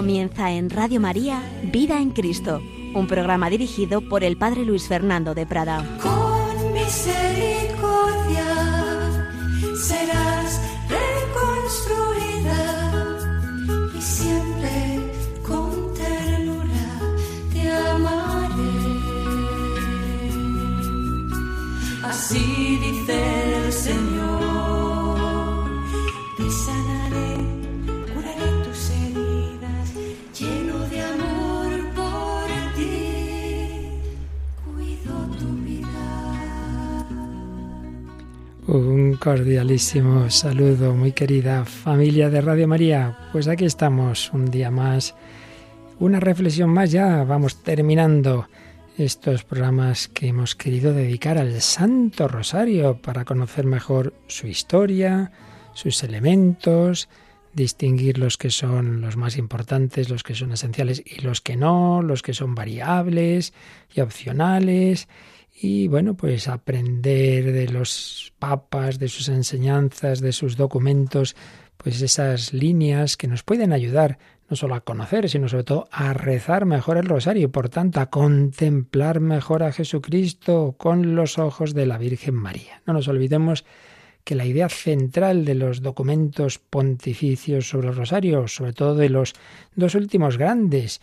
Comienza en Radio María Vida en Cristo, un programa dirigido por el Padre Luis Fernando de Prada. Cordialísimo saludo, muy querida familia de Radio María. Pues aquí estamos un día más, una reflexión más ya, vamos terminando estos programas que hemos querido dedicar al Santo Rosario para conocer mejor su historia, sus elementos, distinguir los que son los más importantes, los que son esenciales y los que no, los que son variables y opcionales y bueno, pues aprender de los papas, de sus enseñanzas, de sus documentos, pues esas líneas que nos pueden ayudar no solo a conocer, sino sobre todo a rezar mejor el rosario y por tanto a contemplar mejor a Jesucristo con los ojos de la Virgen María. No nos olvidemos que la idea central de los documentos pontificios sobre el rosario, sobre todo de los dos últimos grandes,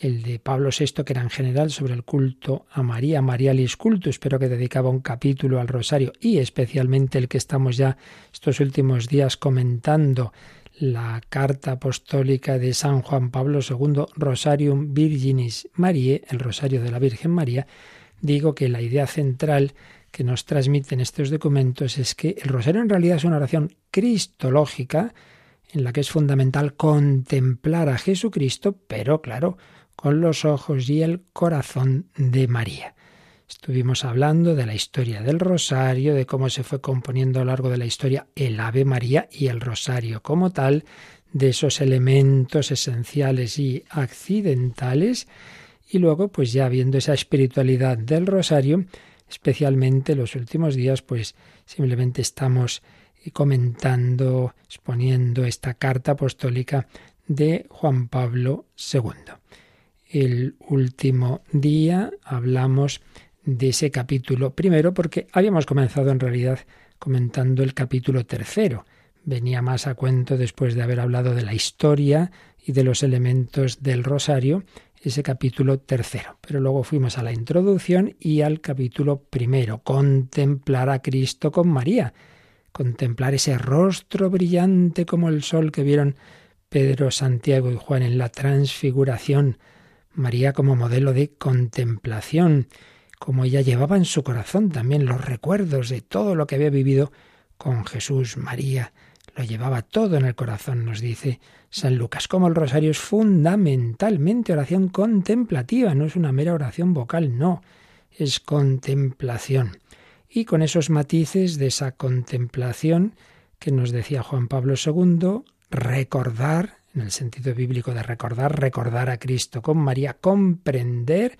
el de Pablo VI, que era en general sobre el culto a María, Marialis Cultus, pero que dedicaba un capítulo al rosario, y especialmente el que estamos ya estos últimos días comentando, la carta apostólica de San Juan Pablo II, Rosarium Virginis Mariae, el rosario de la Virgen María, digo que la idea central que nos transmiten estos documentos es que el rosario en realidad es una oración cristológica en la que es fundamental contemplar a Jesucristo, pero claro, con los ojos y el corazón de María. Estuvimos hablando de la historia del rosario, de cómo se fue componiendo a lo largo de la historia el Ave María y el rosario como tal, de esos elementos esenciales y accidentales, y luego pues ya viendo esa espiritualidad del rosario, especialmente los últimos días, pues simplemente estamos comentando, exponiendo esta carta apostólica de Juan Pablo II. El último día hablamos de ese capítulo primero porque habíamos comenzado en realidad comentando el capítulo tercero. Venía más a cuento después de haber hablado de la historia y de los elementos del rosario, ese capítulo tercero. Pero luego fuimos a la introducción y al capítulo primero, contemplar a Cristo con María, contemplar ese rostro brillante como el sol que vieron Pedro, Santiago y Juan en la transfiguración, María como modelo de contemplación, como ella llevaba en su corazón también los recuerdos de todo lo que había vivido con Jesús, María, lo llevaba todo en el corazón, nos dice San Lucas. Como el rosario es fundamentalmente oración contemplativa, no es una mera oración vocal, no, es contemplación. Y con esos matices de esa contemplación que nos decía Juan Pablo II, recordar, en el sentido bíblico de recordar, recordar a Cristo con María, comprender,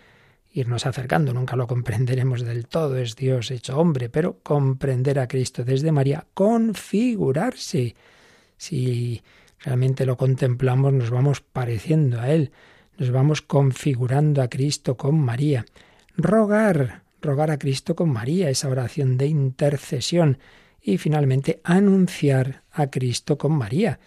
irnos acercando, nunca lo comprenderemos del todo, es Dios hecho hombre, pero comprender a Cristo desde María, configurarse. Si realmente lo contemplamos, nos vamos pareciendo a Él, nos vamos configurando a Cristo con María. Rogar, rogar a Cristo con María, esa oración de intercesión. Y finalmente, anunciar a Cristo con María.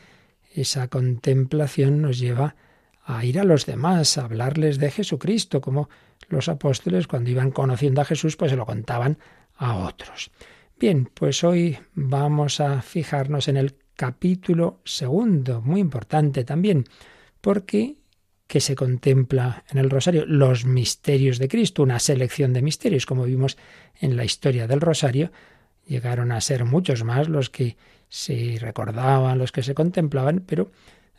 Esa contemplación nos lleva a ir a los demás, a hablarles de Jesucristo, como los apóstoles cuando iban conociendo a Jesús, pues se lo contaban a otros. Bien, pues hoy vamos a fijarnos en el capítulo segundo, muy importante también, porque que se contempla en el rosario los misterios de Cristo, una selección de misterios, como vimos en la historia del rosario, llegaron a ser muchos más los que se recordaban, los que se contemplaban, pero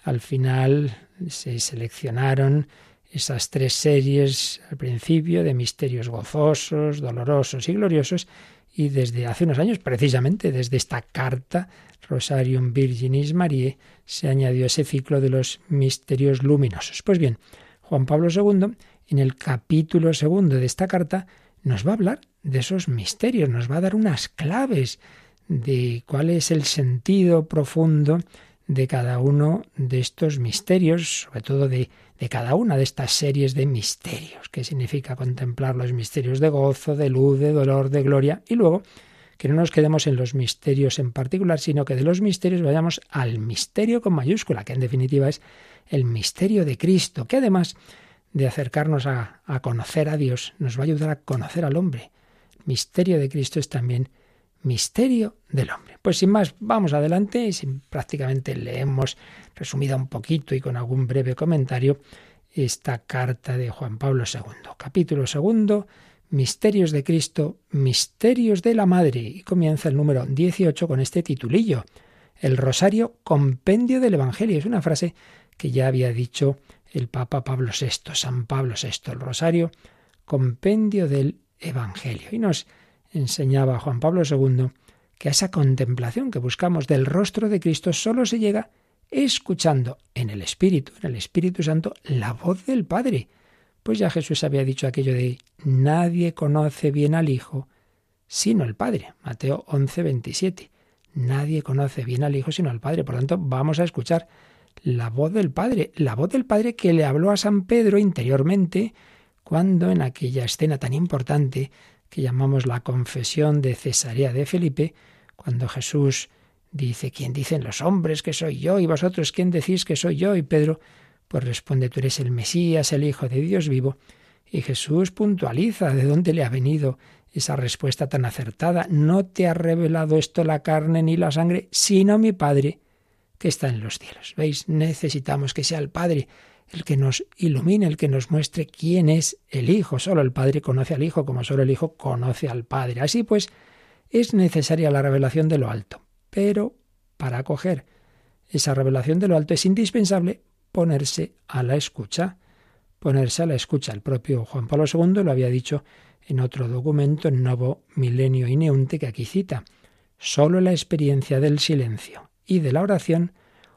al final se seleccionaron esas tres series al principio de misterios gozosos, dolorosos y gloriosos, y desde hace unos años, precisamente desde esta carta Rosarium Virginis Mariae, se añadió ese ciclo de los misterios luminosos. Pues bien, Juan Pablo II, en el capítulo segundo de esta carta, nos va a hablar de esos misterios, nos va a dar unas claves de cuál es el sentido profundo de cada uno de estos misterios, sobre todo de, de, cada una de estas series de misterios, que significa contemplar los misterios de gozo, de luz, de dolor, de gloria, y luego que no nos quedemos en los misterios en particular, sino que de los misterios vayamos al misterio con mayúscula, que en definitiva es el misterio de Cristo, que además de acercarnos a, a conocer a Dios, nos va a ayudar a conocer al hombre. El misterio de Cristo es también misterio del hombre. Pues sin más, vamos adelante y sin, prácticamente leemos resumida un poquito y con algún breve comentario esta carta de Juan Pablo II. Capítulo segundo, Misterios de Cristo, Misterios de la Madre. Y comienza el número 18 con este titulillo. El Rosario Compendio del Evangelio. Es una frase que ya había dicho el Papa Pablo VI, San Pablo VI. El Rosario Compendio del Evangelio. Y nos enseñaba Juan Pablo II que a esa contemplación que buscamos del rostro de Cristo solo se llega escuchando en el Espíritu, en el Espíritu Santo, la voz del Padre. Pues ya Jesús había dicho aquello de nadie conoce bien al Hijo sino el Padre. Mateo 11, 27. Nadie conoce bien al Hijo sino al Padre. Por lo tanto, vamos a escuchar la voz del Padre, la voz del Padre que le habló a San Pedro interiormente cuando en aquella escena tan importante que llamamos la confesión de Cesarea de Felipe, cuando Jesús dice, ¿quién dicen los hombres que soy yo? Y vosotros, ¿quién decís que soy yo? Y Pedro, pues responde, tú eres el Mesías, el Hijo de Dios vivo. Y Jesús puntualiza de dónde le ha venido esa respuesta tan acertada. No te ha revelado esto la carne ni la sangre, sino mi Padre que está en los cielos. ¿Veis? Necesitamos que sea el Padre el que nos ilumine, el que nos muestre quién es el Hijo. Solo el Padre conoce al Hijo como solo el Hijo conoce al Padre. Así pues, es necesaria la revelación de lo alto. Pero para acoger esa revelación de lo alto es indispensable ponerse a la escucha. Ponerse a la escucha. El propio Juan Pablo II lo había dicho en otro documento, en Novo Milenio Ineunte, que aquí cita. Solo la experiencia del silencio y de la oración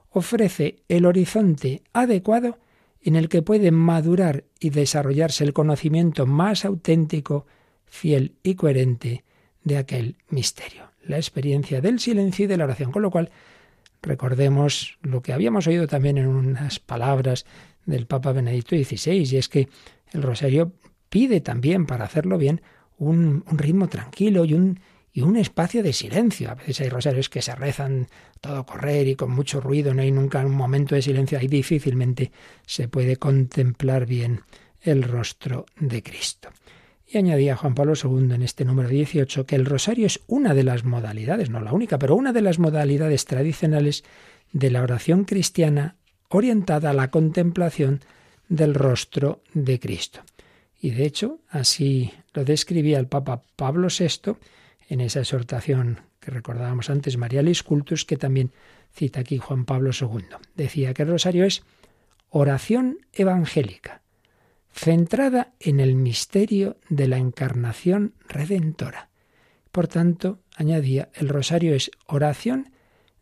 ofrece el horizonte adecuado en el que puede madurar y desarrollarse el conocimiento más auténtico, fiel y coherente de aquel misterio, la experiencia del silencio y de la oración. Con lo cual, recordemos lo que habíamos oído también en unas palabras del Papa Benedicto XVI, y es que el rosario pide también, para hacerlo bien, un, un ritmo tranquilo y un y un espacio de silencio. A veces hay rosarios que se rezan todo correr y con mucho ruido, no hay nunca un momento de silencio, ahí difícilmente se puede contemplar bien el rostro de Cristo. Y añadía Juan Pablo II en este número 18 que el rosario es una de las modalidades, no la única, pero una de las modalidades tradicionales de la oración cristiana orientada a la contemplación del rostro de Cristo. Y de hecho, así lo describía el Papa Pablo VI en esa exhortación que recordábamos antes, Marialis Cultus, que también cita aquí Juan Pablo II. Decía que el rosario es oración evangélica, centrada en el misterio de la encarnación redentora. Por tanto, añadía, el rosario es oración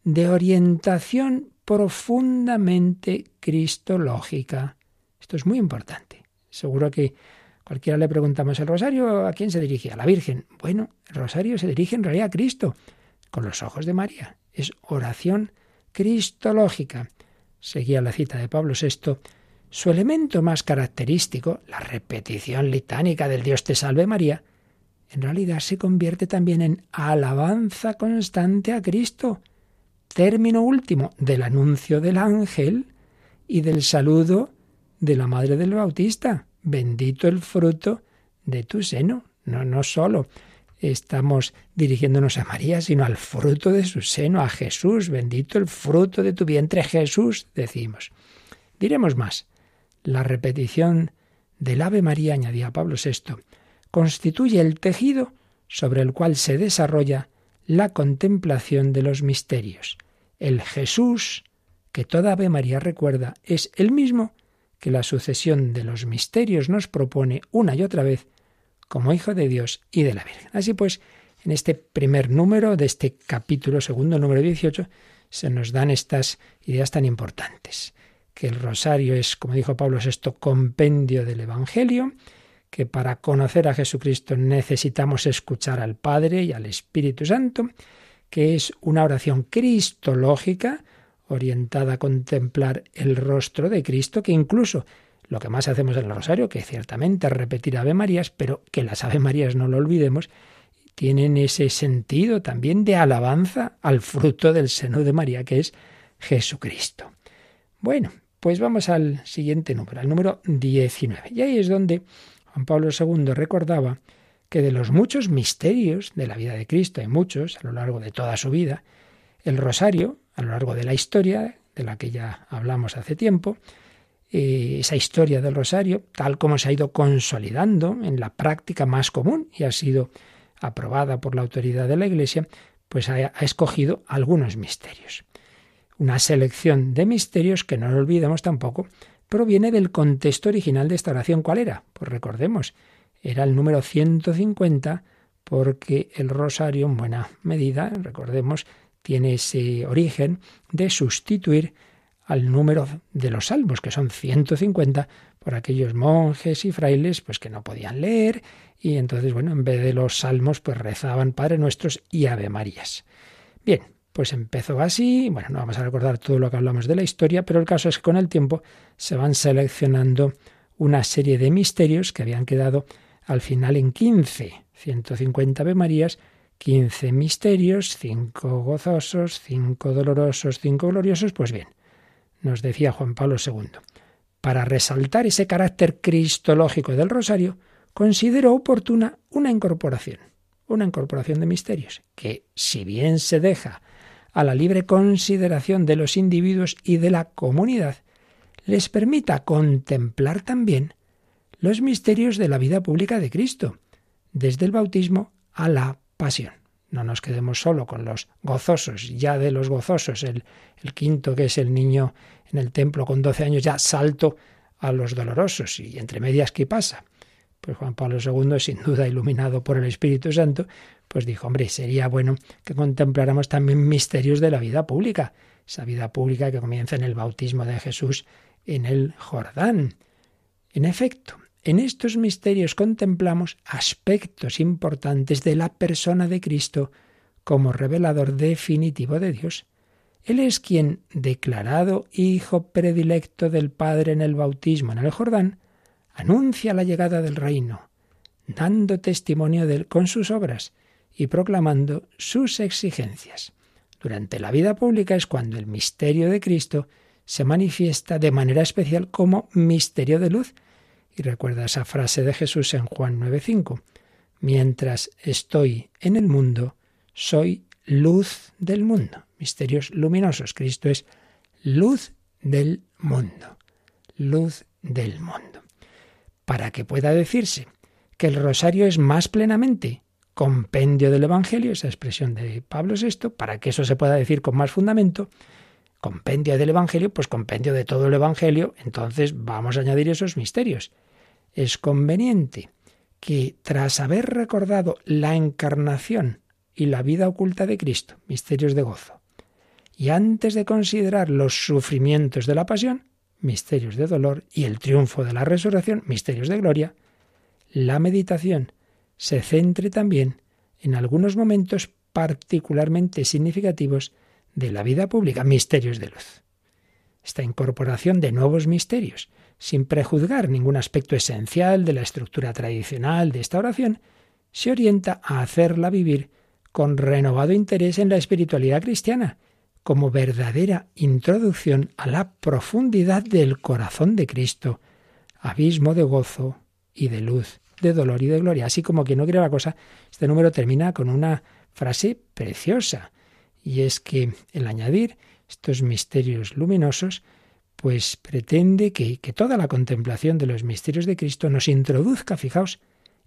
de orientación profundamente cristológica. Esto es muy importante. Seguro que Cualquiera le preguntamos, ¿el rosario a quién se dirige? A la Virgen. Bueno, el rosario se dirige en realidad a Cristo, con los ojos de María. Es oración cristológica. Seguía la cita de Pablo VI. Su elemento más característico, la repetición litánica del Dios te salve María, en realidad se convierte también en alabanza constante a Cristo, término último del anuncio del ángel y del saludo de la Madre del Bautista bendito el fruto de tu seno. No, no solo estamos dirigiéndonos a María, sino al fruto de su seno, a Jesús, bendito el fruto de tu vientre Jesús, decimos. Diremos más. La repetición del Ave María, añadía Pablo VI, constituye el tejido sobre el cual se desarrolla la contemplación de los misterios. El Jesús que toda Ave María recuerda es el mismo que la sucesión de los misterios nos propone una y otra vez como Hijo de Dios y de la Virgen. Así pues, en este primer número de este capítulo segundo, número 18, se nos dan estas ideas tan importantes. Que el rosario es, como dijo Pablo VI, compendio del Evangelio, que para conocer a Jesucristo necesitamos escuchar al Padre y al Espíritu Santo, que es una oración cristológica, orientada a contemplar el rostro de Cristo, que incluso lo que más hacemos en el rosario, que ciertamente repetir Ave Marías, pero que las Ave Marías no lo olvidemos, tienen ese sentido también de alabanza al fruto del seno de María, que es Jesucristo. Bueno, pues vamos al siguiente número, al número 19. Y ahí es donde Juan Pablo II recordaba que de los muchos misterios de la vida de Cristo, hay muchos a lo largo de toda su vida, el rosario, a lo largo de la historia, de la que ya hablamos hace tiempo, eh, esa historia del rosario, tal como se ha ido consolidando en la práctica más común y ha sido aprobada por la autoridad de la Iglesia, pues ha, escogido algunos misterios. Una selección de misterios que no lo olvidemos tampoco, proviene del contexto original de esta oración. ¿Cuál era? Pues recordemos, era el número 150 porque el rosario en buena medida, recordemos, tiene ese origen de sustituir al número de los salmos, que son 150, por aquellos monjes y frailes pues que no podían leer y entonces, bueno, en vez de los salmos pues rezaban Padre Nuestros y Ave Marías. Bien, pues empezó así, bueno, no vamos a recordar todo lo que hablamos de la historia, pero el caso es que con el tiempo se van seleccionando una serie de misterios que habían quedado al final en 15, 150 Ave Marías, 15 misterios, 5 gozosos, 5 dolorosos, 5 gloriosos, pues bien, nos decía Juan Pablo II, para resaltar ese carácter cristológico del rosario, consideró oportuna una incorporación, una incorporación de misterios, que si bien se deja a la libre consideración de los individuos y de la comunidad, les permita contemplar también los misterios de la vida pública de Cristo, desde el bautismo a la pasión. No nos quedemos solo con los gozosos, ya de los gozosos, el, quinto que es el niño en el templo con 12 años, ya salto a los dolorosos. ¿Y entre medias qué pasa? Pues Juan Pablo II, sin duda iluminado por el Espíritu Santo, pues dijo, hombre, sería bueno que contempláramos también misterios de la vida pública, esa vida pública que comienza en el bautismo de Jesús en el Jordán. En efecto, en estos misterios contemplamos aspectos importantes de la persona de Cristo como revelador definitivo de Dios. Él es quien, declarado Hijo predilecto del Padre en el bautismo en el Jordán, anuncia la llegada del reino, dando testimonio de él con sus obras y proclamando sus exigencias. Durante la vida pública es cuando el misterio de Cristo se manifiesta de manera especial como misterio de luz, y recuerda esa frase de Jesús en Juan 9:5. Mientras estoy en el mundo, soy luz del mundo. Misterios luminosos. Cristo es luz del mundo. Luz del mundo. Para que pueda decirse que el rosario es más plenamente compendio del Evangelio, esa expresión de Pablo VI, para que eso se pueda decir con más fundamento, compendio del Evangelio, pues compendio de todo el Evangelio, entonces vamos a añadir esos misterios. Es conveniente que tras haber recordado la encarnación y la vida oculta de Cristo, misterios de gozo, y antes de considerar los sufrimientos de la pasión, misterios de dolor, y el triunfo de la resurrección, misterios de gloria, la meditación se centre también en algunos momentos particularmente significativos de la vida pública, misterios de luz. Esta incorporación de nuevos misterios sin prejuzgar ningún aspecto esencial de la estructura tradicional de esta oración, se orienta a hacerla vivir con renovado interés en la espiritualidad cristiana, como verdadera introducción a la profundidad del corazón de Cristo, abismo de gozo y de luz, de dolor y de gloria. Así como que no quiere la cosa, este número termina con una frase preciosa, y es que el añadir estos misterios luminosos pues pretende que, que toda la contemplación de los misterios de Cristo nos introduzca, fijaos,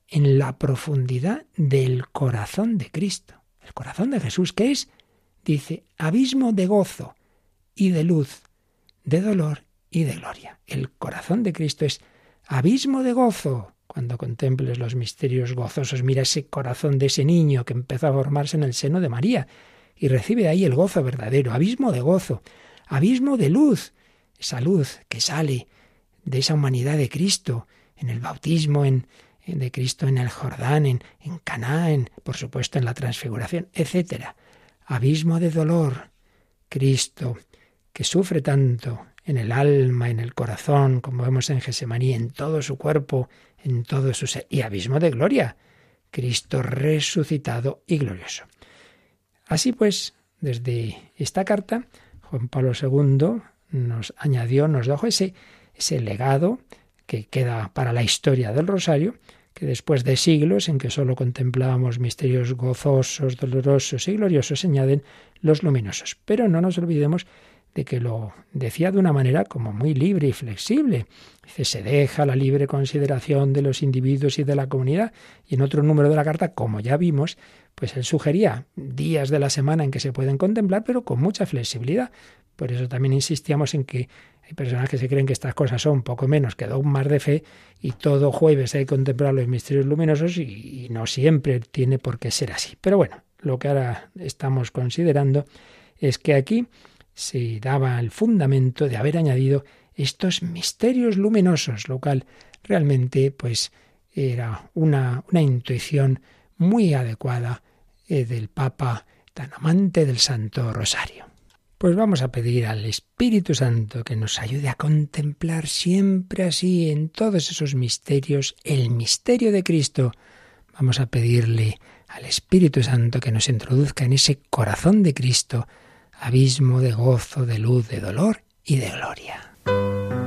en la profundidad del corazón de Cristo. El corazón de Jesús, que es, dice, abismo de gozo y de luz, de dolor y de gloria. El corazón de Cristo es abismo de gozo. Cuando contemples los misterios gozosos, mira ese corazón de ese niño que empezó a formarse en el seno de María y recibe ahí el gozo verdadero, abismo de gozo, abismo de luz, esa luz que sale de esa humanidad de Cristo en el bautismo, en, de Cristo en el Jordán, en, en Caná, en, por supuesto en la transfiguración, etc. Abismo de dolor. Cristo, que sufre tanto en el alma, en el corazón, como vemos en Gesemaní, en todo su cuerpo, en todo su ser, y abismo de gloria, Cristo resucitado y glorioso. Así pues, desde esta carta, Juan Pablo II nos añadió, nos dejó ese, ese legado que queda para la historia del rosario, que después de siglos en que sólo contemplábamos misterios gozosos, dolorosos y gloriosos, se añaden los luminosos. Pero no nos olvidemos de que lo decía de una manera como muy libre y flexible. Dice, se deja la libre consideración de los individuos y de la comunidad. Y en otro número de la carta, como ya vimos, pues él sugería días de la semana en que se pueden contemplar, pero con mucha flexibilidad. Por eso también insistíamos en que hay personas que se creen que estas cosas son poco menos que dogmas de fe y todo jueves hay que contemplar los misterios luminosos y, y no siempre tiene por qué ser así. Pero bueno, lo que ahora estamos considerando es que aquí se daba el fundamento de haber añadido estos misterios luminosos, lo cual realmente pues era una, una intuición muy adecuada eh, del Papa tan amante del Santo Rosario. Pues vamos a pedir al Espíritu Santo que nos ayude a contemplar siempre así en todos esos misterios el misterio de Cristo. Vamos a pedirle al Espíritu Santo que nos introduzca en ese corazón de Cristo, abismo de gozo, de luz, de dolor y de gloria.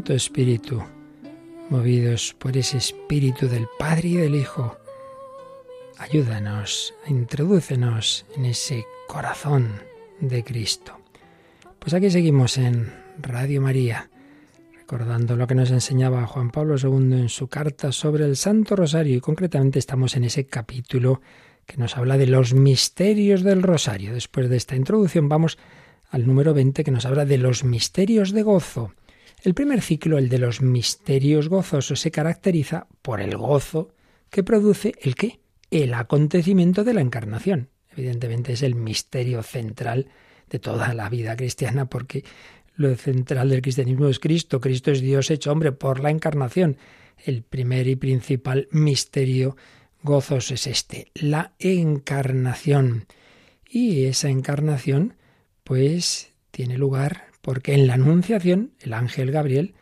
Santo Espíritu, movidos por ese Espíritu del Padre y del Hijo, ayúdanos, introdúcenos en ese corazón de Cristo. Pues aquí seguimos en Radio María, recordando lo que nos enseñaba Juan Pablo II en su carta sobre el Santo Rosario y concretamente estamos en ese capítulo que nos habla de los misterios del Rosario. Después de esta introducción vamos al número 20 que nos habla de los misterios de gozo. El primer ciclo, el de los misterios gozosos, se caracteriza por el gozo que produce el qué? El acontecimiento de la encarnación. Evidentemente es el misterio central de toda la vida cristiana porque lo central del cristianismo es Cristo. Cristo es Dios hecho hombre por la encarnación. El primer y principal misterio gozoso es este, la encarnación. Y esa encarnación pues tiene lugar porque en la Anunciación el ángel Gabriel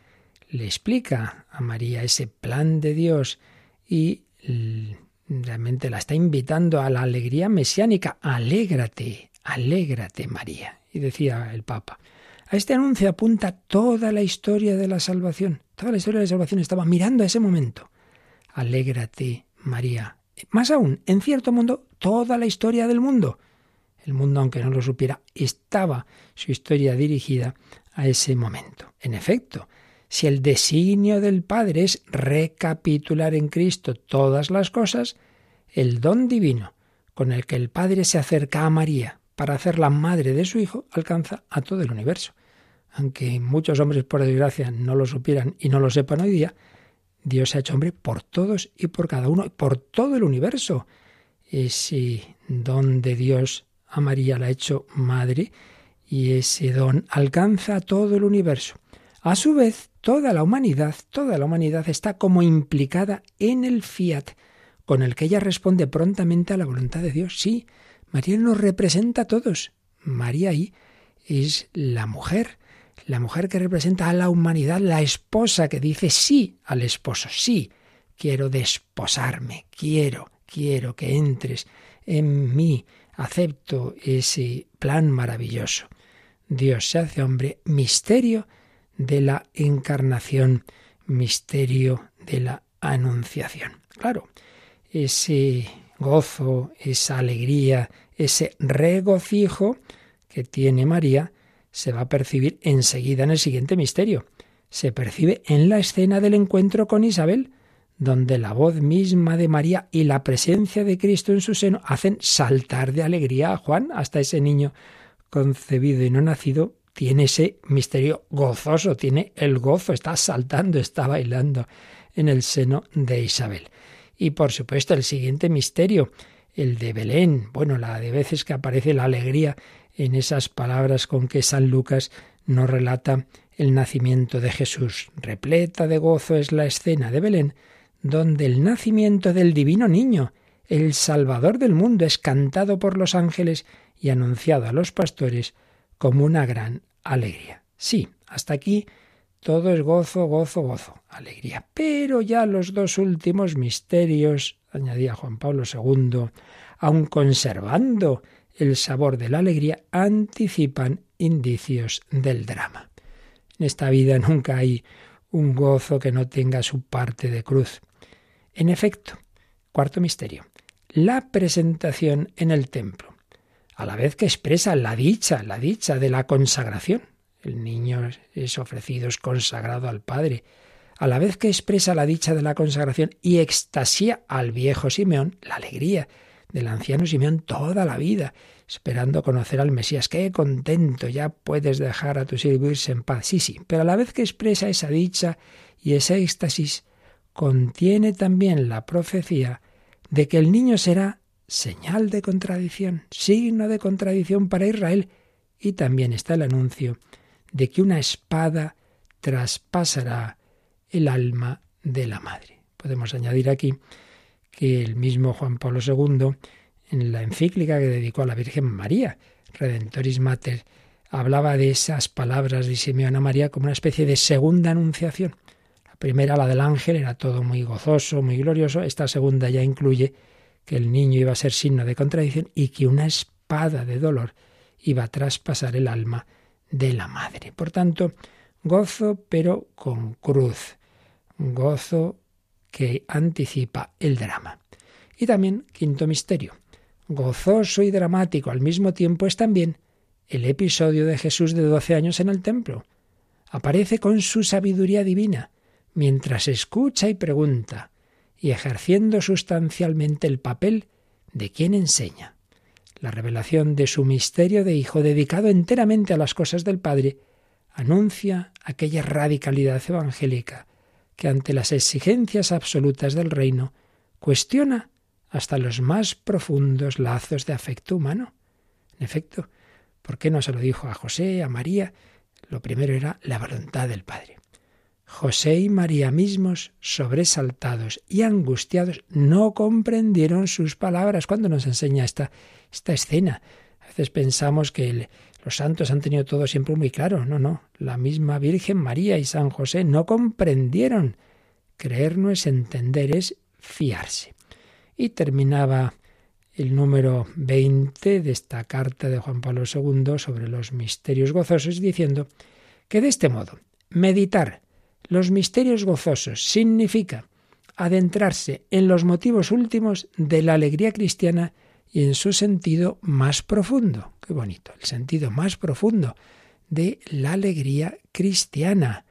le explica a María ese plan de Dios y realmente la está invitando a la alegría mesiánica. Alégrate, alégrate María. Y decía el Papa, a este anuncio apunta toda la historia de la salvación. Toda la historia de la salvación estaba mirando a ese momento. Alégrate María. Más aún, en cierto mundo, toda la historia del mundo. El mundo, aunque no lo supiera, estaba su historia dirigida a ese momento. En efecto, si el designio del Padre es recapitular en Cristo todas las cosas, el don divino con el que el Padre se acerca a María para hacerla madre de su Hijo alcanza a todo el universo. Aunque muchos hombres, por desgracia, no lo supieran y no lo sepan hoy día, Dios se ha hecho hombre por todos y por cada uno, por todo el universo. Ese don de Dios a María la ha hecho madre y ese don alcanza a todo el universo. A su vez, toda la humanidad, toda la humanidad está como implicada en el fiat, con el que ella responde prontamente a la voluntad de Dios. Sí, María nos representa a todos. María ahí es la mujer, la mujer que representa a la humanidad, la esposa que dice sí al esposo, sí, quiero desposarme, quiero, quiero que entres en mí, acepto ese plan maravilloso. Dios se hace hombre, misterio de la encarnación, misterio de la anunciación. Claro, ese gozo, esa alegría, ese regocijo que tiene María se va a percibir enseguida en el siguiente misterio. Se percibe en la escena del encuentro con Isabel, donde la voz misma de María y la presencia de Cristo en su seno hacen saltar de alegría a Juan, hasta ese niño concebido y no nacido tiene ese misterio gozoso, tiene el gozo, está saltando, está bailando en el seno de Isabel. Y por supuesto el siguiente misterio, el de Belén, bueno, la de veces que aparece la alegría en esas palabras con que San Lucas nos relata el nacimiento de Jesús. Repleta de gozo es la escena de Belén, donde el nacimiento del divino niño, el Salvador del mundo, es cantado por los ángeles y anunciado a los pastores como una gran alegría. Sí, hasta aquí todo es gozo, gozo, gozo, alegría. Pero ya los dos últimos misterios, añadía Juan Pablo II, aun conservando el sabor de la alegría, anticipan indicios del drama. En esta vida nunca hay un gozo que no tenga su parte de cruz. En efecto, cuarto misterio, la presentación en el templo a la vez que expresa la dicha, la dicha de la consagración. El niño es ofrecido, es consagrado al Padre. A la vez que expresa la dicha de la consagración y extasía al viejo Simeón, la alegría del anciano Simeón toda la vida, esperando conocer al Mesías. Qué contento, ya puedes dejar a tu siervo en paz. Sí, sí, pero a la vez que expresa esa dicha y ese éxtasis, contiene también la profecía de que el niño será señal de contradicción, signo de contradicción para Israel. Y también está el anuncio de que una espada traspasará el alma de la madre. Podemos añadir aquí que el mismo Juan Pablo II, en la encíclica que dedicó a la Virgen María, Redentoris Mater, hablaba de esas palabras de Simeón a María como una especie de segunda anunciación. Primera, la del ángel, era todo muy gozoso, muy glorioso. Esta segunda ya incluye que el niño iba a ser signo de contradicción y que una espada de dolor iba a traspasar el alma de la madre. Por tanto, gozo pero con cruz, gozo que anticipa el drama. Y también, quinto misterio, gozoso y dramático al mismo tiempo es también el episodio de Jesús de doce años en el templo. Aparece con su sabiduría divina, mientras escucha y pregunta, y ejerciendo sustancialmente el papel de quien enseña. La revelación de su misterio de Hijo dedicado enteramente a las cosas del Padre anuncia aquella radicalidad evangélica que ante las exigencias absolutas del reino cuestiona hasta los más profundos lazos de afecto humano. En efecto, ¿por qué no se lo dijo a José, a María? Lo primero era la voluntad del Padre. José y María mismos, sobresaltados y angustiados, no comprendieron sus palabras. cuando nos enseña esta, esta escena? A veces pensamos que los santos han tenido todo siempre muy claro. No, no. La misma Virgen María y San José no comprendieron. Creer no es entender, es fiarse. Y terminaba el número 20 de esta carta de Juan Pablo II sobre los misterios gozosos diciendo que de este modo meditar los misterios gozosos significa adentrarse en los motivos últimos de la alegría cristiana y en su sentido más profundo. Qué bonito, el sentido más profundo de la alegría cristiana.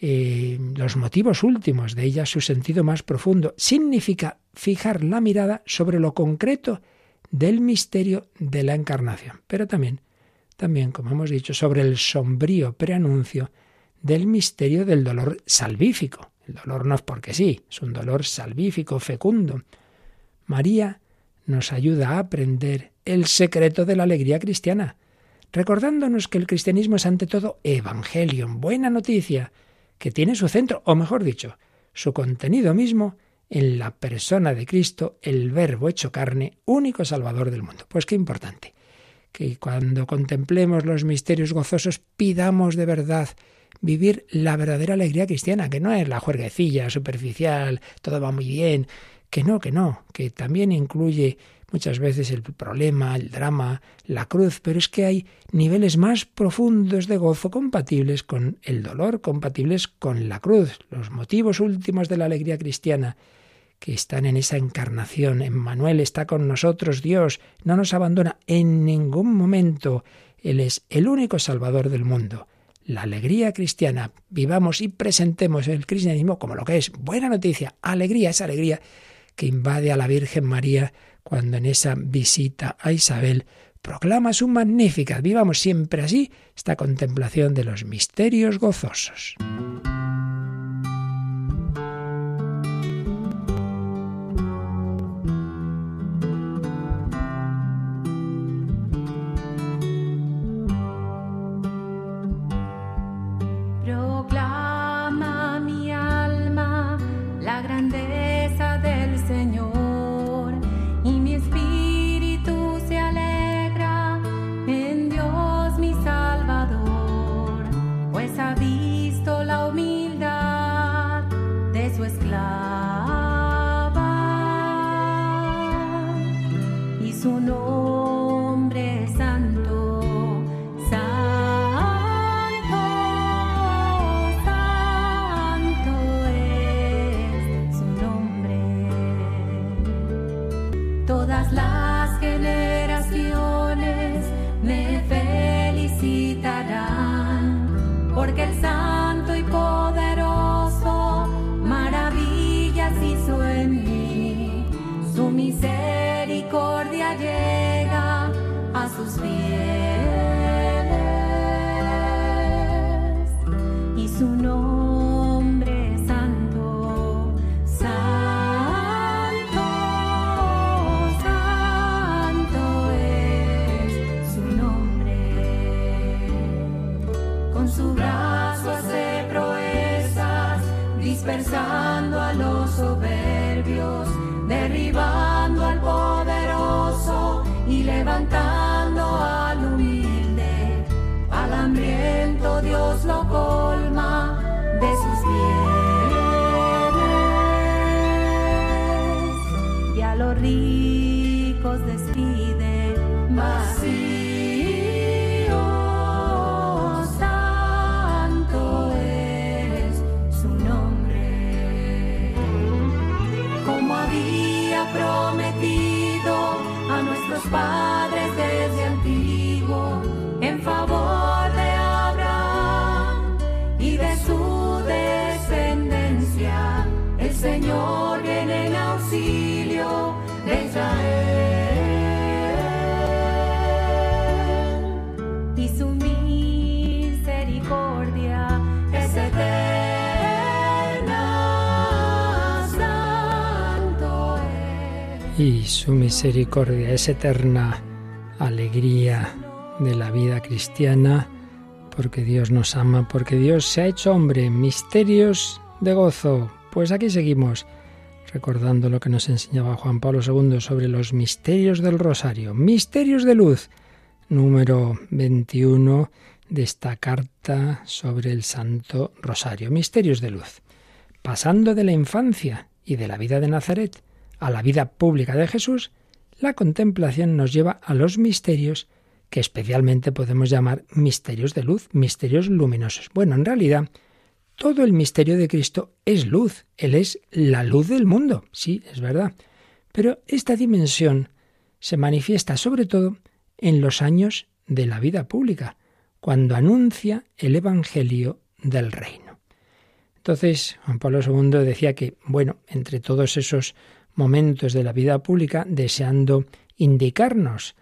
Eh, los motivos últimos de ella, su sentido más profundo, significa fijar la mirada sobre lo concreto del misterio de la encarnación, pero también, también, como hemos dicho, sobre el sombrío preanuncio del misterio del dolor salvífico. El dolor no es porque sí, es un dolor salvífico, fecundo. María nos ayuda a aprender el secreto de la alegría cristiana, recordándonos que el cristianismo es ante todo evangelio, buena noticia, que tiene su centro, o mejor dicho, su contenido mismo en la persona de Cristo, el Verbo hecho carne, único Salvador del mundo. Pues qué importante, que cuando contemplemos los misterios gozosos pidamos de verdad vivir la verdadera alegría cristiana, que no es la juerguecilla superficial, todo va muy bien, que no, que no, que también incluye muchas veces el problema, el drama, la cruz, pero es que hay niveles más profundos de gozo compatibles con el dolor, compatibles con la cruz, los motivos últimos de la alegría cristiana que están en esa encarnación. Emmanuel está con nosotros, Dios no nos abandona en ningún momento. Él es el único Salvador del mundo. La alegría cristiana, vivamos y presentemos el cristianismo como lo que es, buena noticia, alegría, esa alegría que invade a la Virgen María cuando en esa visita a Isabel proclama su magnífica. Vivamos siempre así esta contemplación de los misterios gozosos. Y su misericordia es eterna alegría de la vida cristiana, porque Dios nos ama, porque Dios se ha hecho hombre, misterios de gozo. Pues aquí seguimos recordando lo que nos enseñaba Juan Pablo II sobre los misterios del rosario, misterios de luz. número 21 de esta carta sobre el Santo Rosario. Misterios de luz. Pasando de la infancia y de la vida de Nazaret a la vida pública de Jesús, la contemplación nos lleva a los misterios que especialmente podemos llamar misterios de luz, misterios luminosos. Bueno, en realidad, todo el misterio de Cristo es luz. Él es la luz del mundo. Sí, es verdad. Pero esta dimensión se manifiesta sobre todo en los años de la vida pública, cuando anuncia el Evangelio del Reino. Entonces, Juan Pablo II decía que, bueno, entre todos esos momentos de la vida pública, deseando indicarnos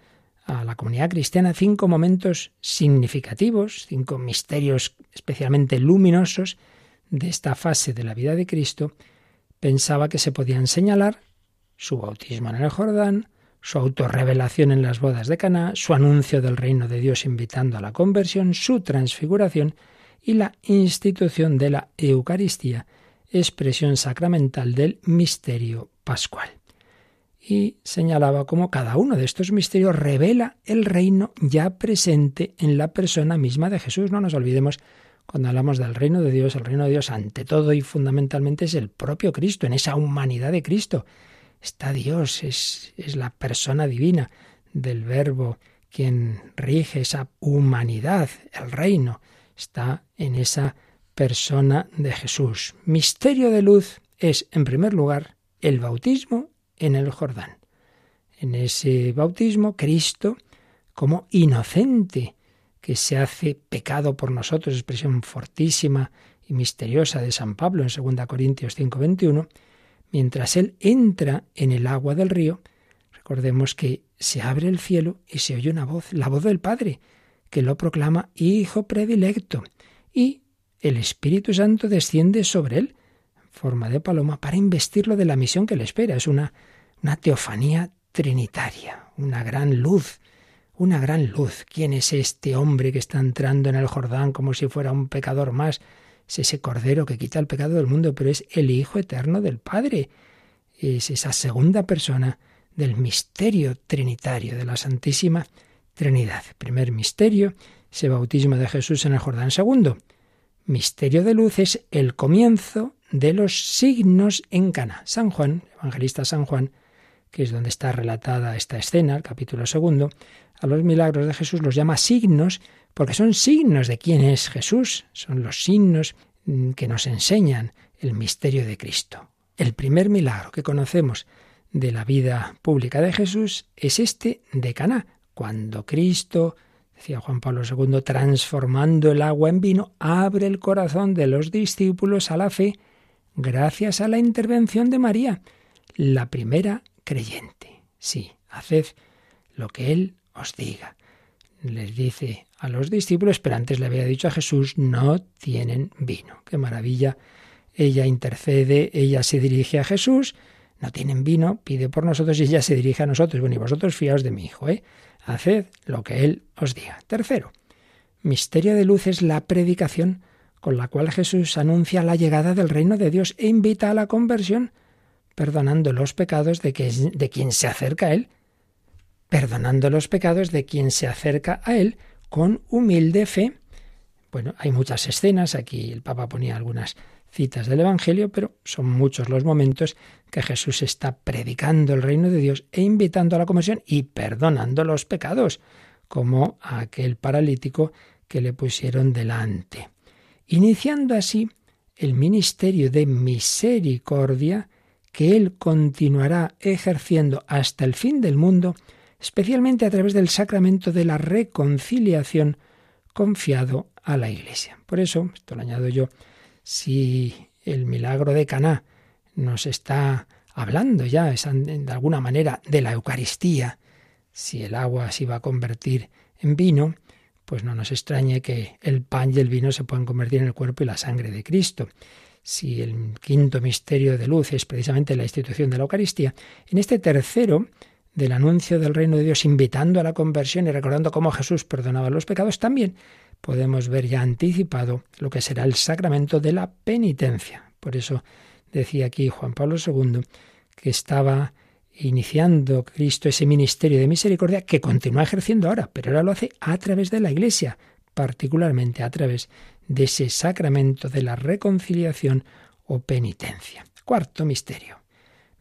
a la comunidad cristiana cinco momentos significativos, cinco misterios especialmente luminosos de esta fase de la vida de Cristo, pensaba que se podían señalar su bautismo en el Jordán, su autorrevelación en las bodas de Caná, su anuncio del reino de Dios invitando a la conversión, su transfiguración y la institución de la Eucaristía, expresión sacramental del misterio pascual y señalaba cómo cada uno de estos misterios revela el reino ya presente en la persona misma de Jesús. No nos olvidemos cuando hablamos del reino de Dios, el reino de Dios ante todo y fundamentalmente es el propio Cristo, en esa humanidad de Cristo. Está Dios, es, es la persona divina del Verbo quien rige esa humanidad, el reino, está en esa persona de Jesús. Misterio de luz es, en primer lugar, el bautismo en el Jordán. En ese bautismo, Cristo, como inocente, que se hace pecado por nosotros, expresión fortísima y misteriosa de San Pablo en 2 Corintios 5:21, mientras él entra en el agua del río, recordemos que se abre el cielo y se oye una voz, la voz del Padre, que lo proclama Hijo predilecto, y el Espíritu Santo desciende sobre él forma de paloma para investirlo de la misión que le espera. Es una, una teofanía trinitaria, una gran luz, una gran luz. ¿Quién es este hombre que está entrando en el Jordán como si fuera un pecador más? Es ese cordero que quita el pecado del mundo, pero es el Hijo eterno del Padre. Es esa segunda persona del misterio trinitario, de la Santísima Trinidad. Primer misterio, ese bautismo de Jesús en el Jordán. Segundo, misterio de luz es el comienzo de los signos en Cana. San Juan, evangelista San Juan, que es donde está relatada esta escena, el capítulo segundo, a los milagros de Jesús los llama signos porque son signos de quién es Jesús, son los signos mm, que nos enseñan el misterio de Cristo. El primer milagro que conocemos de la vida pública de Jesús es este de Caná, cuando Cristo, decía Juan Pablo II, transformando el agua en vino, abre el corazón de los discípulos a la fe gracias a la intervención de María, la primera creyente. Sí, haced lo que Él os diga. Les dice a los discípulos, pero antes le había dicho a Jesús, no tienen vino. Qué maravilla. Ella intercede, ella se dirige a Jesús, no tienen vino, pide por nosotros y ella se dirige a nosotros. Bueno, y vosotros fiaos de mi hijo, ¿eh? Haced lo que Él os diga. Tercero, misterio de luz es la predicación con la cual Jesús anuncia la llegada del reino de Dios e invita a la conversión, perdonando los pecados de, quien se acerca a Él, perdonando los pecados de quien se acerca a Él con humilde fe. Bueno, hay muchas escenas, aquí el Papa ponía algunas citas del Evangelio, pero son muchos los momentos que Jesús está predicando el reino de Dios e invitando a la conversión y perdonando los pecados, como a aquel paralítico que le pusieron delante iniciando así el ministerio de misericordia que Él continuará ejerciendo hasta el fin del mundo, especialmente a través del sacramento de la reconciliación confiado a la Iglesia. Por eso, esto lo añado yo, si el milagro de Caná nos está hablando ya de alguna manera de la Eucaristía, si el agua se va a convertir en vino, pues no nos extrañe que el pan y el vino se puedan convertir en el cuerpo y la sangre de Cristo. Si el quinto misterio de luz es precisamente la institución de la Eucaristía, en este tercero del anuncio del reino de Dios invitando a la conversión y recordando cómo Jesús perdonaba los pecados, también podemos ver ya anticipado lo que será el sacramento de la penitencia. Por eso decía aquí Juan Pablo II que estaba iniciando Cristo ese ministerio de misericordia que continúa ejerciendo ahora, pero ahora lo hace a través de la Iglesia, particularmente a través de ese sacramento de la reconciliación o penitencia. Cuarto misterio.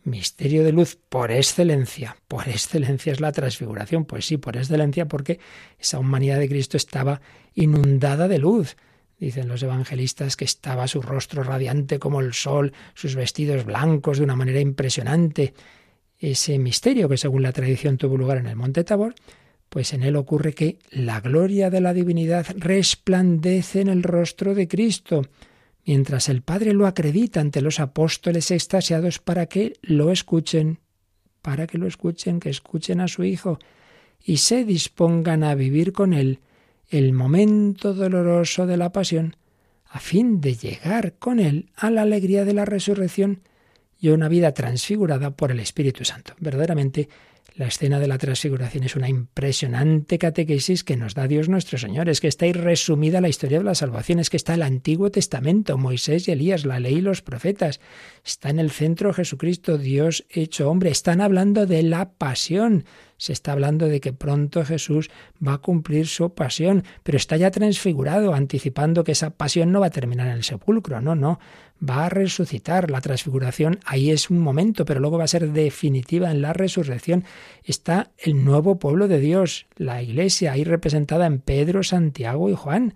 Misterio de luz por excelencia. Por excelencia es la transfiguración. Pues sí, por excelencia porque esa humanidad de Cristo estaba inundada de luz. Dicen los evangelistas que estaba su rostro radiante como el sol, sus vestidos blancos de una manera impresionante. Ese misterio que según la tradición tuvo lugar en el monte Tabor, pues en él ocurre que la gloria de la divinidad resplandece en el rostro de Cristo mientras el Padre lo acredita ante los apóstoles extasiados para que lo escuchen, para que lo escuchen, que escuchen a su Hijo y se dispongan a vivir con Él el momento doloroso de la pasión, a fin de llegar con Él a la alegría de la resurrección y una vida transfigurada por el Espíritu Santo. Verdaderamente, la escena de la transfiguración es una impresionante catequesis que nos da Dios nuestro Señor. Es que está ahí resumida la historia de la salvación, es que está el Antiguo Testamento, Moisés y Elías, la ley y los profetas. Está en el centro Jesucristo, Dios hecho hombre. Están hablando de la pasión. Se está hablando de que pronto Jesús va a cumplir su pasión, pero está ya transfigurado, anticipando que esa pasión no va a terminar en el sepulcro. No, no va a resucitar. La transfiguración ahí es un momento, pero luego va a ser definitiva en la resurrección. Está el nuevo pueblo de Dios, la iglesia, ahí representada en Pedro, Santiago y Juan.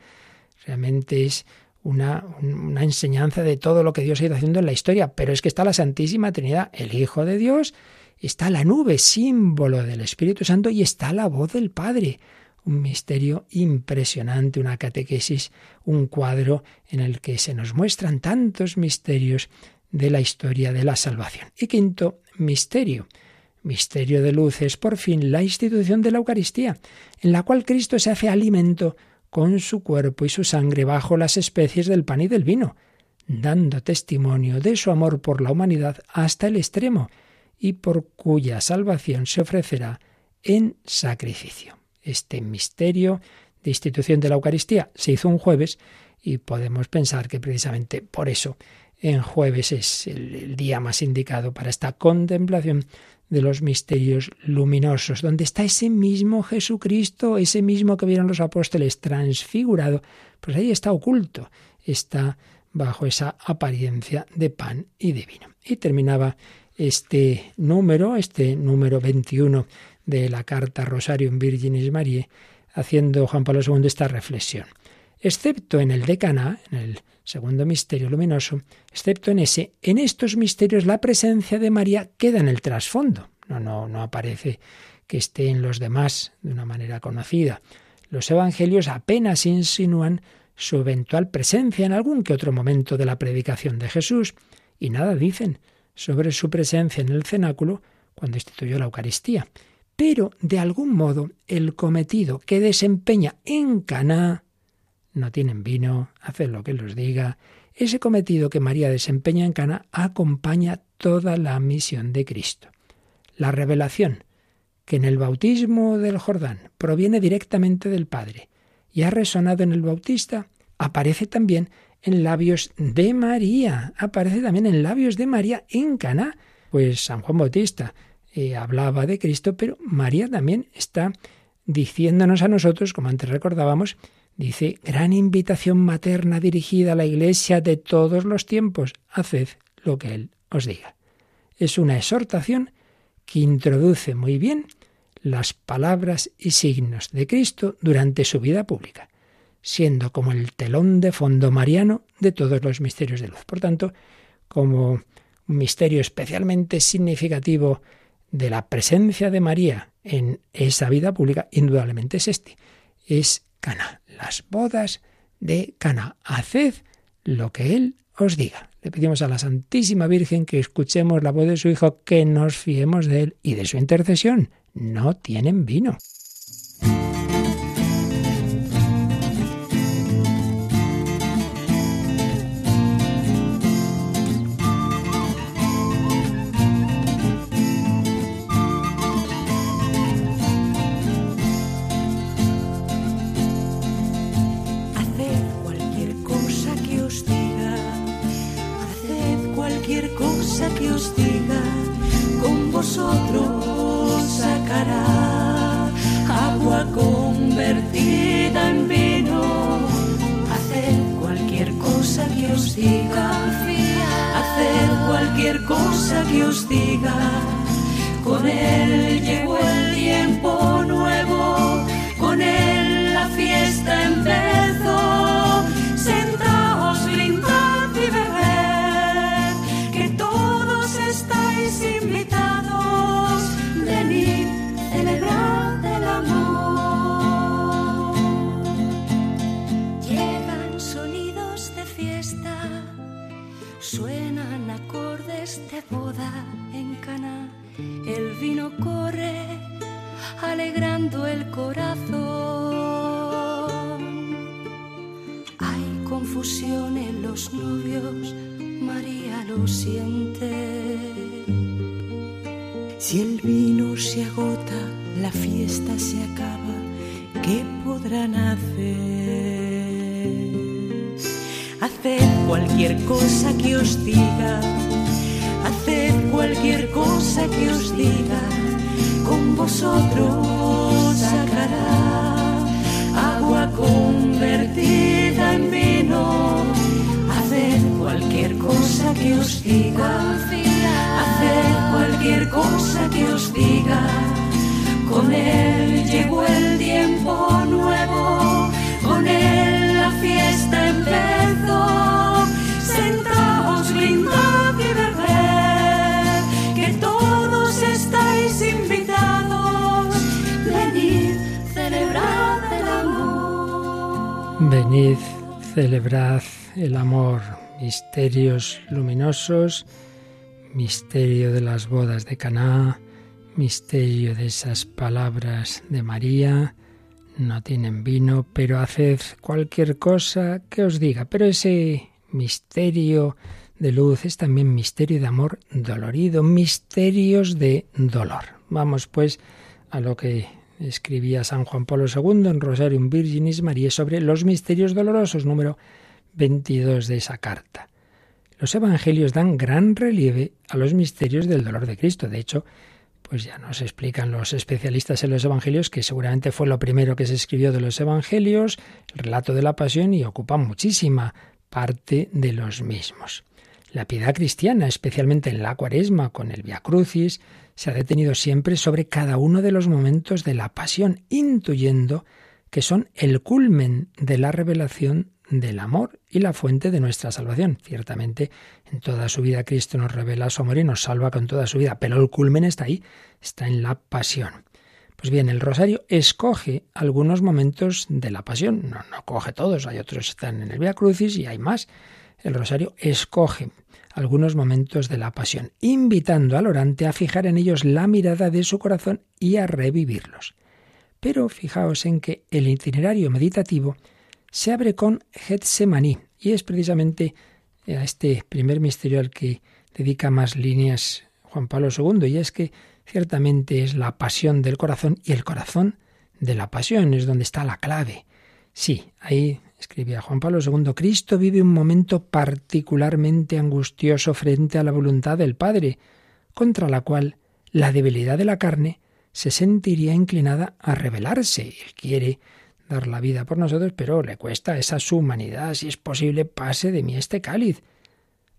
Realmente es una, una, enseñanza de todo lo que Dios ha ido haciendo en la historia, pero es que está la Santísima Trinidad, el Hijo de Dios, está la nube, símbolo del Espíritu Santo, y está la voz del Padre. Un misterio impresionante, una catequesis, un cuadro en el que se nos muestran tantos misterios de la historia de la salvación. Y quinto misterio, misterio de luz, es por fin la institución de la Eucaristía, en la cual Cristo se hace alimento con su cuerpo y su sangre bajo las especies del pan y del vino, dando testimonio de su amor por la humanidad hasta el extremo, y por cuya salvación se ofrecerá en sacrificio este misterio de institución de la Eucaristía se hizo un jueves y podemos pensar que precisamente por eso en jueves es el, día más indicado para esta contemplación de los misterios luminosos, donde está ese mismo Jesucristo, ese mismo que vieron los apóstoles transfigurado, pues ahí está oculto, está bajo esa apariencia de pan y de vino. Y terminaba este número, este número 21 de la carta Rosarium Virginis Mariae, haciendo Juan Pablo II esta reflexión. Excepto en el de Caná, en el segundo misterio luminoso, excepto en ese, en estos misterios la presencia de María queda en el trasfondo. No, no, no aparece que esté en los demás de una manera conocida. Los evangelios apenas insinúan su eventual presencia en algún que otro momento de la predicación de Jesús y nada dicen sobre su presencia en el cenáculo cuando instituyó la Eucaristía. Pero, de algún modo, el cometido que desempeña en Caná, no tienen vino, hacen lo que los diga, ese cometido que María desempeña en Cana acompaña toda la misión de Cristo. La revelación, que en el bautismo del Jordán proviene directamente del Padre y ha resonado en el Bautista, aparece también en labios de María, aparece también en labios de María en Caná, pues San Juan Bautista eh, hablaba de Cristo, pero María también está diciéndonos a nosotros, como antes recordábamos, dice, gran invitación materna dirigida a la Iglesia de todos los tiempos, haced lo que Él os diga. Es una exhortación que introduce muy bien las palabras y signos de Cristo durante su vida pública, siendo como el telón de fondo mariano de todos los misterios de luz. Por tanto, como un misterio especialmente significativo de la presencia de María en esa vida pública, indudablemente es este. Es Cana, las bodas de Cana. Haced lo que Él os diga. Le pedimos a la Santísima Virgen que escuchemos la voz de su Hijo, que nos fiemos de Él y de su intercesión. No tienen vino. Haced cualquier cosa que os diga. Con él llegó el celebrad el amor, misterios luminosos, misterio de las bodas de Caná, misterio de esas palabras de María. No tienen vino, pero haced cualquier cosa que os diga. Pero ese misterio de luz es también misterio de amor dolorido, misterios de dolor. Vamos pues a lo que escribía San Juan Pablo II en Rosarium Virginis María sobre los misterios dolorosos, número 22 de esa carta. Los evangelios dan gran relieve a los misterios del dolor de Cristo. De hecho, pues ya nos explican los especialistas en los evangelios que seguramente fue lo primero que se escribió de los evangelios, el relato de la pasión y ocupa muchísima parte de los mismos. La piedad cristiana, especialmente en la Cuaresma con el Via Crucis, se ha detenido siempre sobre cada uno de los momentos de la pasión, intuyendo que son el culmen de la revelación del amor y la fuente de nuestra salvación. Ciertamente, en toda su vida Cristo nos revela su amor y nos salva con toda su vida, pero el culmen está ahí, está en la pasión. Pues bien, el rosario escoge algunos momentos de la pasión, no, no coge todos, hay otros que están en el Via Crucis y hay más. El rosario escoge algunos momentos de la pasión, invitando al orante a fijar en ellos la mirada de su corazón y a revivirlos. Pero fijaos en que el itinerario meditativo se abre con Getsemaní y es precisamente a este primer misterio al que dedica más líneas Juan Pablo II y es que ciertamente es la pasión del corazón y el corazón de la pasión es donde está la clave. Sí, ahí escribía Juan Pablo II, Cristo vive un momento particularmente angustioso frente a la voluntad del Padre, contra la cual la debilidad de la carne se sentiría inclinada a rebelarse. Él quiere dar la vida por nosotros, pero le cuesta esa su humanidad, si es posible, pase de mí este cáliz.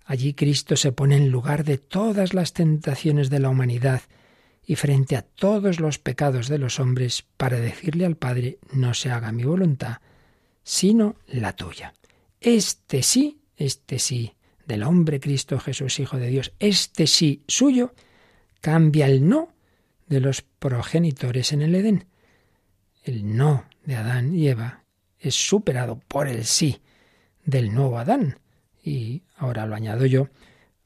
Allí Cristo se pone en lugar de todas las tentaciones de la humanidad y frente a todos los pecados de los hombres para decirle al Padre, no se haga mi voluntad, sino la tuya. Este sí, este sí del hombre Cristo Jesús, Hijo de Dios, este sí suyo, cambia el no de los progenitores en el Edén. El no de Adán y Eva es superado por el sí del nuevo Adán. Y ahora lo añado yo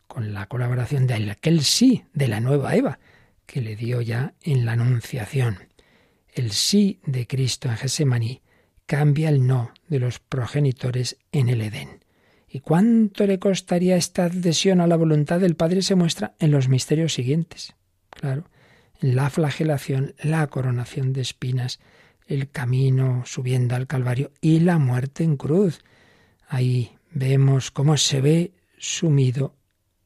con la colaboración de aquel sí de la nueva Eva que le dio ya en la Anunciación. El sí de Cristo en Gesemaní cambia el no de los progenitores en el Edén. ¿Y cuánto le costaría esta adhesión a la voluntad del Padre? Se muestra en los misterios siguientes. Claro, en la flagelación, la coronación de espinas, el camino subiendo al Calvario y la muerte en cruz. Ahí vemos cómo se ve sumido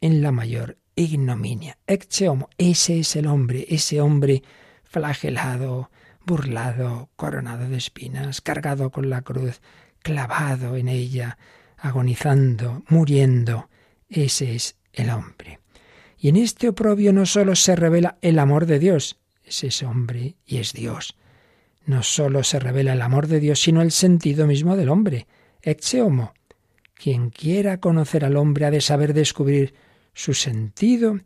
en la mayor ignominia. Ecce homo, ese es el hombre, ese hombre flagelado burlado, coronado de espinas, cargado con la cruz, clavado en ella, agonizando, muriendo. Ese es el hombre. Y en este oprobio no sólo se revela el amor de Dios, es ese hombre y es Dios. No sólo se revela el amor de Dios, sino el sentido mismo del hombre. Exe homo. Quien quiera conocer al hombre ha de saber descubrir su sentido,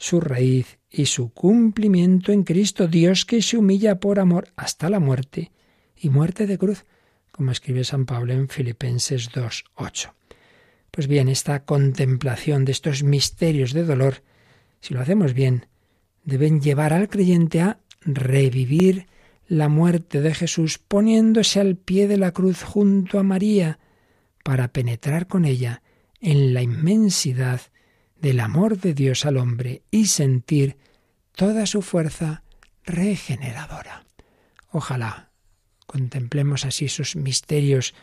su raíz y su cumplimiento en Cristo, Dios que se humilla por amor hasta la muerte y muerte de cruz, como escribe San Pablo en Filipenses 2.8. Pues bien, esta contemplación de estos misterios de dolor, si lo hacemos bien, deben llevar al creyente a revivir la muerte de Jesús poniéndose al pie de la cruz junto a María para penetrar con ella en la inmensidad del amor de Dios al hombre y sentir toda su fuerza regeneradora. Ojalá contemplemos así sus misterios,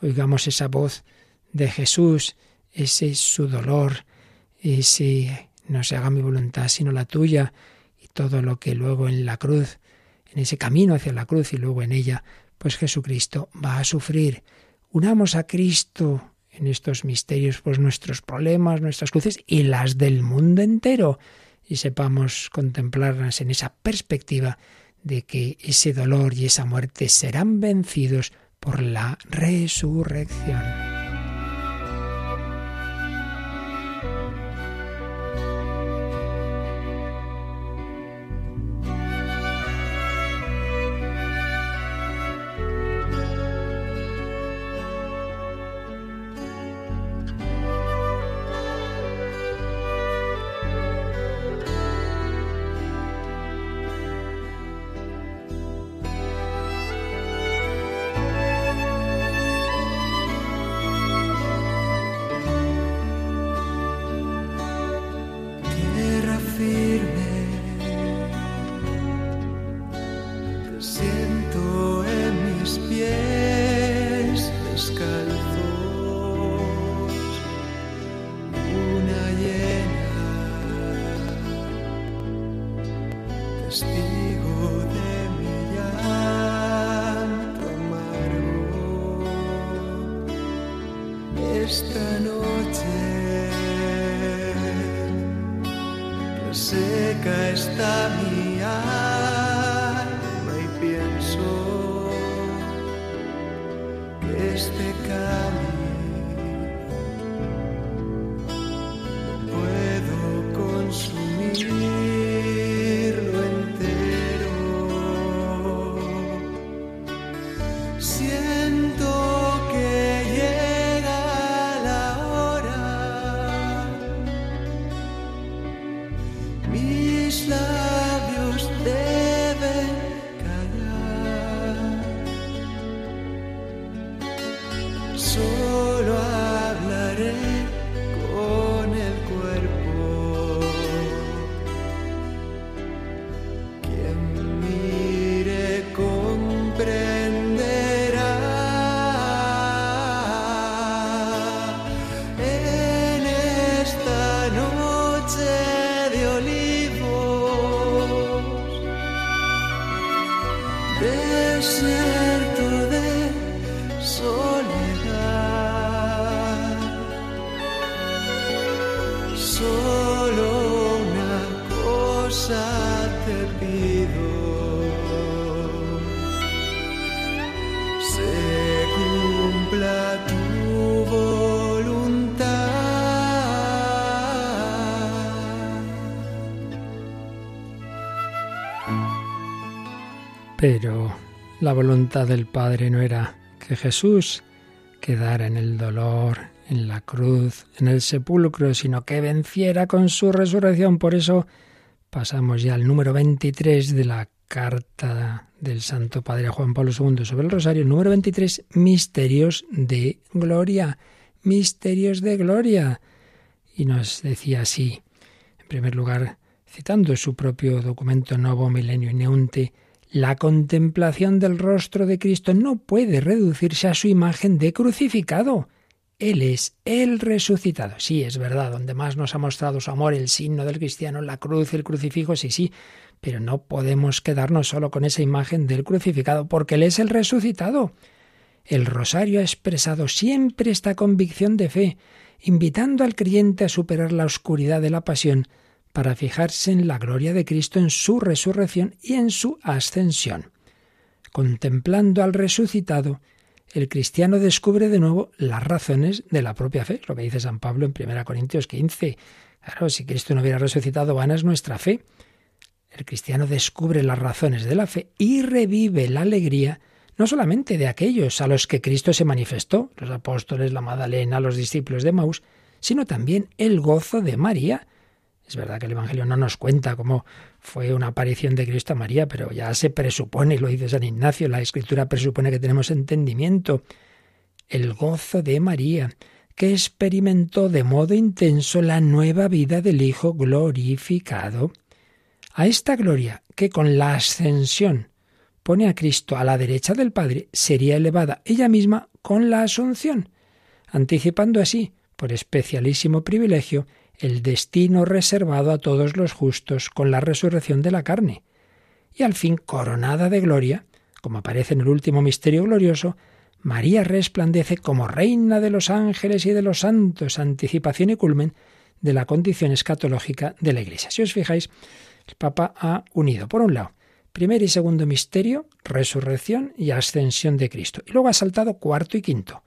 oigamos esa voz de Jesús, ese su dolor, ese no se haga mi voluntad sino la tuya, y todo lo que luego en la cruz, en ese camino hacia la cruz y luego en ella, pues Jesucristo va a sufrir. Unamos a Cristo en estos misterios, pues nuestros problemas, nuestras cruces y las del mundo entero, y sepamos contemplarlas en esa perspectiva de que ese dolor y esa muerte serán vencidos por la resurrección. esta noche reseca está mi alma. Pero la voluntad del Padre no era que Jesús quedara en el dolor, en la cruz, en el sepulcro, sino que venciera con su resurrección. Por eso pasamos ya al número 23 de la carta del Santo Padre Juan Pablo II sobre el Rosario. Número 23, Misterios de Gloria. Misterios de Gloria. Y nos decía así, en primer lugar, citando su propio documento Novo Milenio Neunte, la contemplación del rostro de Cristo no puede reducirse a su imagen de crucificado. Él es el resucitado. Sí, es verdad, donde más nos ha mostrado su amor, el signo del cristiano, la cruz, el crucifijo, sí, sí, Pero no podemos quedarnos solo con esa imagen del crucificado, porque Él es el resucitado. El rosario ha expresado siempre esta convicción de fe, invitando al creyente a superar la oscuridad de la pasión para fijarse en la gloria de Cristo, en su resurrección y en su ascensión. Contemplando al resucitado, el cristiano descubre de nuevo las razones de la propia fe, lo que dice San Pablo en 1 Corintios 15. Claro, si Cristo no hubiera resucitado, vana es nuestra fe. El cristiano descubre las razones de la fe y revive la alegría no solamente de aquellos a los que Cristo se manifestó, los apóstoles, la Madalena, los discípulos de Maús, sino también el gozo de María. Es verdad que el Evangelio no nos cuenta cómo fue una aparición de Cristo a María, pero ya se presupone, lo dice San Ignacio, la Escritura presupone que tenemos entendimiento. El gozo de María, que experimentó de modo intenso la nueva vida del Hijo glorificado. A esta gloria, que con la ascensión pone a Cristo a la derecha del Padre, sería elevada ella misma con la asunción, anticipando así, por especialísimo privilegio, el destino reservado a todos los justos con la resurrección de la carne. Y al fin, coronada de gloria, como aparece en el último misterio glorioso, María resplandece como reina de los ángeles y de los santos, anticipación y culmen de la condición escatológica de la Iglesia. Si os fijáis, el Papa ha unido, por un lado, primer y segundo misterio, resurrección y ascensión de Cristo. Y luego ha saltado cuarto y quinto.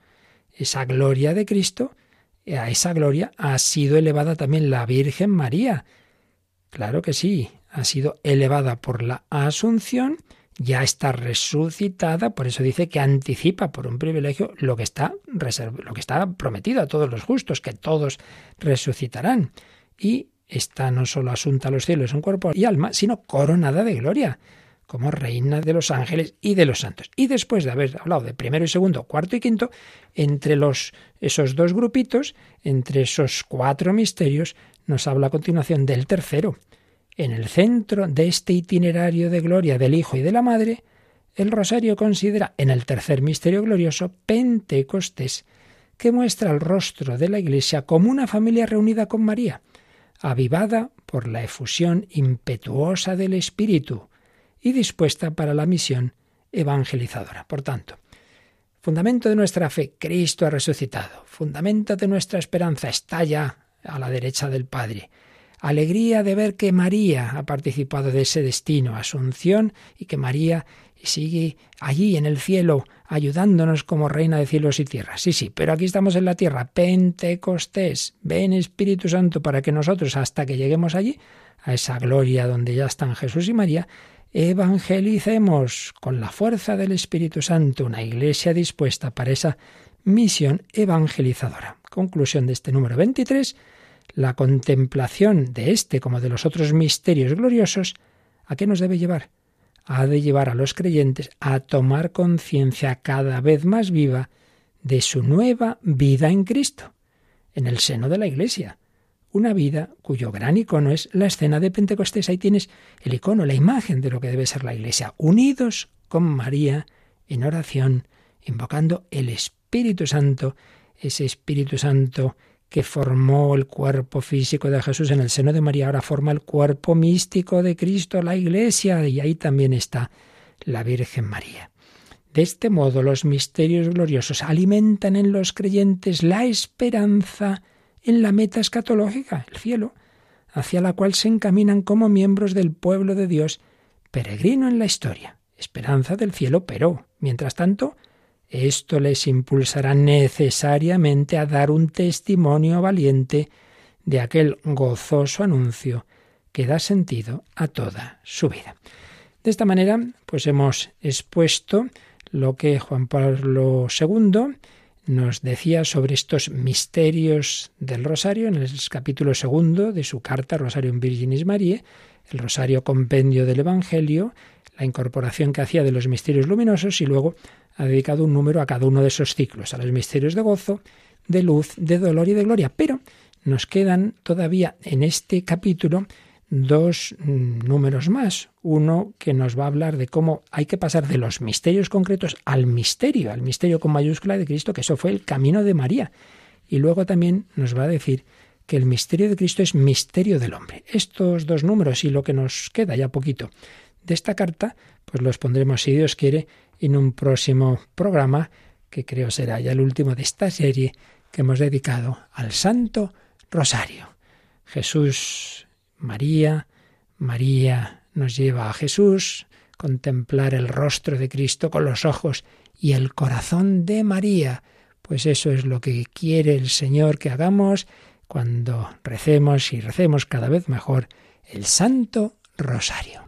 Esa gloria de Cristo, a esa gloria ha sido elevada también la Virgen María. Claro que sí, ha sido elevada por la Asunción, ya está resucitada, por eso dice que anticipa por un privilegio lo que está lo que está prometido a todos los justos, que todos resucitarán. Y está no solo asunta a los cielos en cuerpo y alma, sino coronada de gloria como reina de los ángeles y de los santos. Y después de haber hablado de primero y segundo, cuarto y quinto, entre esos dos grupitos, entre esos cuatro misterios, nos habla a continuación del tercero. En el centro de este itinerario de gloria del Hijo y de la Madre, el rosario considera en el tercer misterio glorioso Pentecostés, que muestra el rostro de la Iglesia como una familia reunida con María, avivada por la efusión impetuosa del Espíritu, y dispuesta para la misión evangelizadora. Por tanto, fundamento de nuestra fe, Cristo ha resucitado. Fundamento de nuestra esperanza está ya a la derecha del Padre. Alegría de ver que María ha participado de ese destino, asunción, y que María sigue allí en el cielo ayudándonos como reina de cielos y tierras. Sí, sí, pero aquí estamos en la tierra. Pentecostés, ven Espíritu Santo para que nosotros, hasta que lleguemos allí, a esa gloria donde ya están Jesús y María, evangelicemos con la fuerza del Espíritu Santo una iglesia dispuesta para esa misión evangelizadora. Conclusión de este número 23, la contemplación de este como de los otros misterios gloriosos, ¿a qué nos debe llevar? Ha de llevar a los creyentes a tomar conciencia cada vez más viva de su nueva vida en Cristo, en el seno de la Iglesia una vida cuyo gran icono es la escena de Pentecostés. Ahí tienes el icono, la imagen de lo que debe ser la Iglesia, unidos con María en oración, invocando el Espíritu Santo, ese Espíritu Santo que formó el cuerpo físico de Jesús en el seno de María, ahora forma el cuerpo místico de Cristo, la Iglesia, y ahí también está la Virgen María. De este modo los misterios gloriosos alimentan en los creyentes la esperanza en la meta escatológica, el cielo, hacia la cual se encaminan como miembros del pueblo de Dios, peregrino en la historia, esperanza del cielo, pero, mientras tanto, esto les impulsará necesariamente a dar un testimonio valiente de aquel gozoso anuncio que da sentido a toda su vida. De esta manera, pues hemos expuesto lo que Juan Pablo II nos decía sobre estos misterios del rosario en el capítulo segundo de su carta Rosarium Virginis Mariae, el rosario compendio del Evangelio, la incorporación que hacía de los misterios luminosos y luego ha dedicado un número a cada uno de esos ciclos, a los misterios de gozo, de luz, de dolor y de gloria. Pero nos quedan todavía en este capítulo dos mm, números más. Uno que nos va a hablar de cómo hay que pasar de los misterios concretos al misterio, al misterio con mayúscula de Cristo, que eso fue el camino de María. Y luego también nos va a decir que el misterio de Cristo es misterio del hombre. Estos dos números y lo que nos queda ya poquito de esta carta, pues los pondremos, si Dios quiere, en un próximo programa que creo será ya el último de esta serie que hemos dedicado al Santo Rosario. Jesús, María, María nos lleva a Jesús, contemplar el rostro de Cristo con los ojos y el corazón de María. Pues eso es lo que quiere el Señor que hagamos cuando recemos y recemos cada vez mejor el Santo Rosario.